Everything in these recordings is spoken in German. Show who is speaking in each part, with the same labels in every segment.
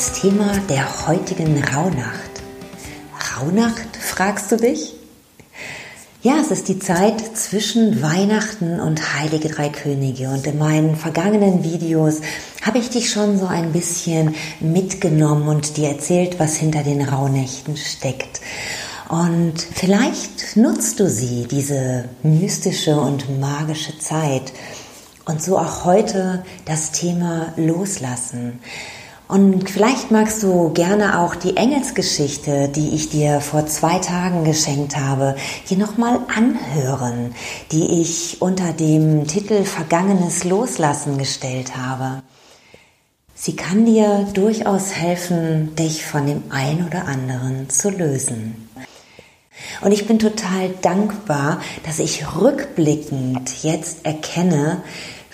Speaker 1: das Thema der heutigen Rauhnacht. Rauhnacht, fragst du dich? Ja, es ist die Zeit zwischen Weihnachten und Heilige Drei Könige. Und in meinen vergangenen Videos habe ich dich schon so ein bisschen mitgenommen und dir erzählt, was hinter den Rauhnächten steckt. Und vielleicht nutzt du sie, diese mystische und magische Zeit. Und so auch heute das Thema Loslassen. Und vielleicht magst du gerne auch die Engelsgeschichte, die ich dir vor zwei Tagen geschenkt habe, hier nochmal anhören, die ich unter dem Titel Vergangenes Loslassen gestellt habe. Sie kann dir durchaus helfen, dich von dem ein oder anderen zu lösen. Und ich bin total dankbar, dass ich rückblickend jetzt erkenne,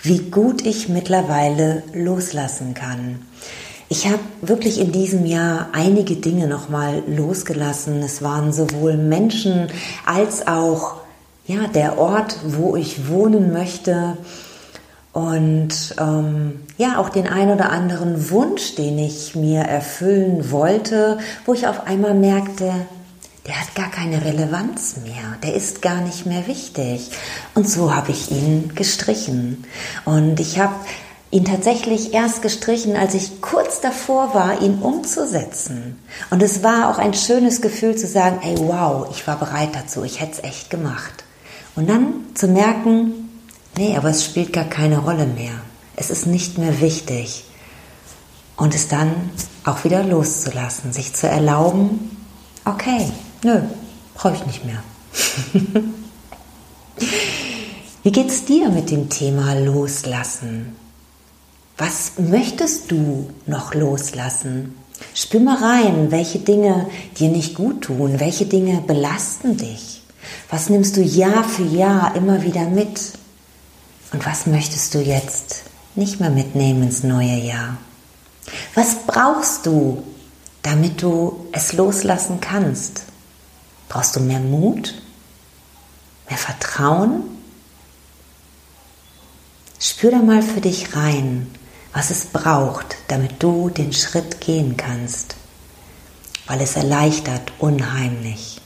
Speaker 1: wie gut ich mittlerweile loslassen kann. Ich habe wirklich in diesem Jahr einige Dinge nochmal losgelassen. Es waren sowohl Menschen als auch ja, der Ort, wo ich wohnen möchte. Und ähm, ja, auch den ein oder anderen Wunsch, den ich mir erfüllen wollte, wo ich auf einmal merkte, der hat gar keine Relevanz mehr, der ist gar nicht mehr wichtig. Und so habe ich ihn gestrichen. Und ich habe ihn tatsächlich erst gestrichen, als ich kurz davor war, ihn umzusetzen. Und es war auch ein schönes Gefühl zu sagen, ey, wow, ich war bereit dazu, ich hätte es echt gemacht. Und dann zu merken, nee, aber es spielt gar keine Rolle mehr. Es ist nicht mehr wichtig. Und es dann auch wieder loszulassen, sich zu erlauben, okay, nö, brauche ich nicht mehr. Wie geht's dir mit dem Thema Loslassen? Was möchtest du noch loslassen? Spür mal rein, welche Dinge dir nicht gut tun, welche Dinge belasten dich. Was nimmst du Jahr für Jahr immer wieder mit? Und was möchtest du jetzt nicht mehr mitnehmen ins neue Jahr? Was brauchst du, damit du es loslassen kannst? Brauchst du mehr Mut? Mehr Vertrauen? Spür da mal für dich rein was es braucht, damit du den Schritt gehen kannst, weil es erleichtert unheimlich.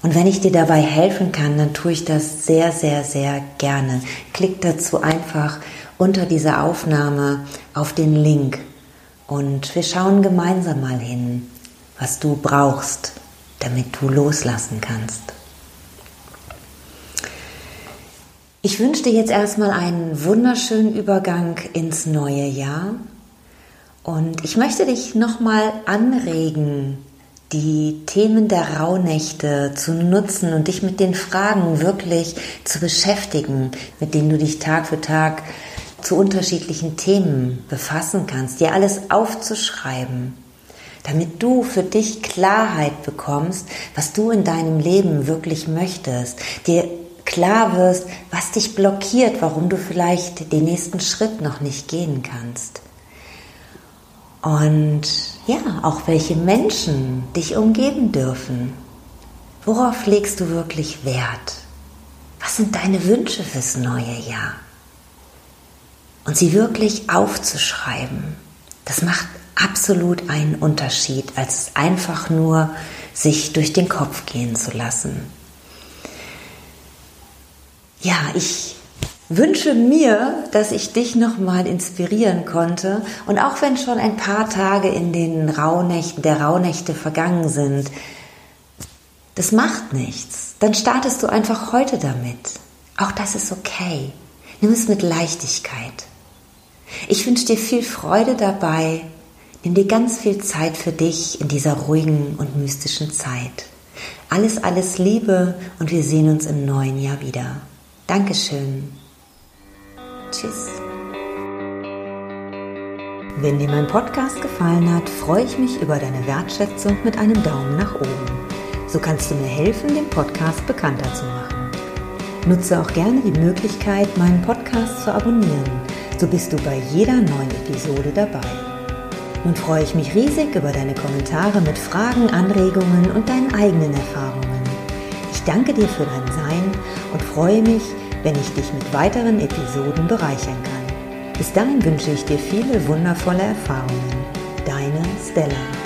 Speaker 1: Und wenn ich dir dabei helfen kann, dann tue ich das sehr, sehr, sehr gerne. Klick dazu einfach unter dieser Aufnahme auf den Link und wir schauen gemeinsam mal hin, was du brauchst, damit du loslassen kannst. Ich wünsche dir jetzt erstmal einen wunderschönen Übergang ins neue Jahr. Und ich möchte dich nochmal anregen, die Themen der Rauhnächte zu nutzen und dich mit den Fragen wirklich zu beschäftigen, mit denen du dich Tag für Tag zu unterschiedlichen Themen befassen kannst, dir alles aufzuschreiben, damit du für dich Klarheit bekommst, was du in deinem Leben wirklich möchtest, dir klar wirst, was dich blockiert, warum du vielleicht den nächsten Schritt noch nicht gehen kannst. Und ja, auch welche Menschen dich umgeben dürfen. Worauf legst du wirklich Wert? Was sind deine Wünsche fürs neue Jahr? Und sie wirklich aufzuschreiben, das macht absolut einen Unterschied, als einfach nur sich durch den Kopf gehen zu lassen. Ja, ich wünsche mir, dass ich dich nochmal inspirieren konnte. Und auch wenn schon ein paar Tage in den Rauhnächten, der Rauhnächte vergangen sind, das macht nichts. Dann startest du einfach heute damit. Auch das ist okay. Nimm es mit Leichtigkeit. Ich wünsche dir viel Freude dabei. Nimm dir ganz viel Zeit für dich in dieser ruhigen und mystischen Zeit. Alles, alles Liebe und wir sehen uns im neuen Jahr wieder. Dankeschön. Tschüss. Wenn dir mein Podcast gefallen hat, freue ich mich über deine Wertschätzung mit einem Daumen nach oben. So kannst du mir helfen, den Podcast bekannter zu machen. Nutze auch gerne die Möglichkeit, meinen Podcast zu abonnieren. So bist du bei jeder neuen Episode dabei. Nun freue ich mich riesig über deine Kommentare mit Fragen, Anregungen und deinen eigenen Erfahrungen. Ich danke dir für dein Sein und freue mich, wenn ich dich mit weiteren Episoden bereichern kann. Bis dahin wünsche ich dir viele wundervolle Erfahrungen. Deine Stella.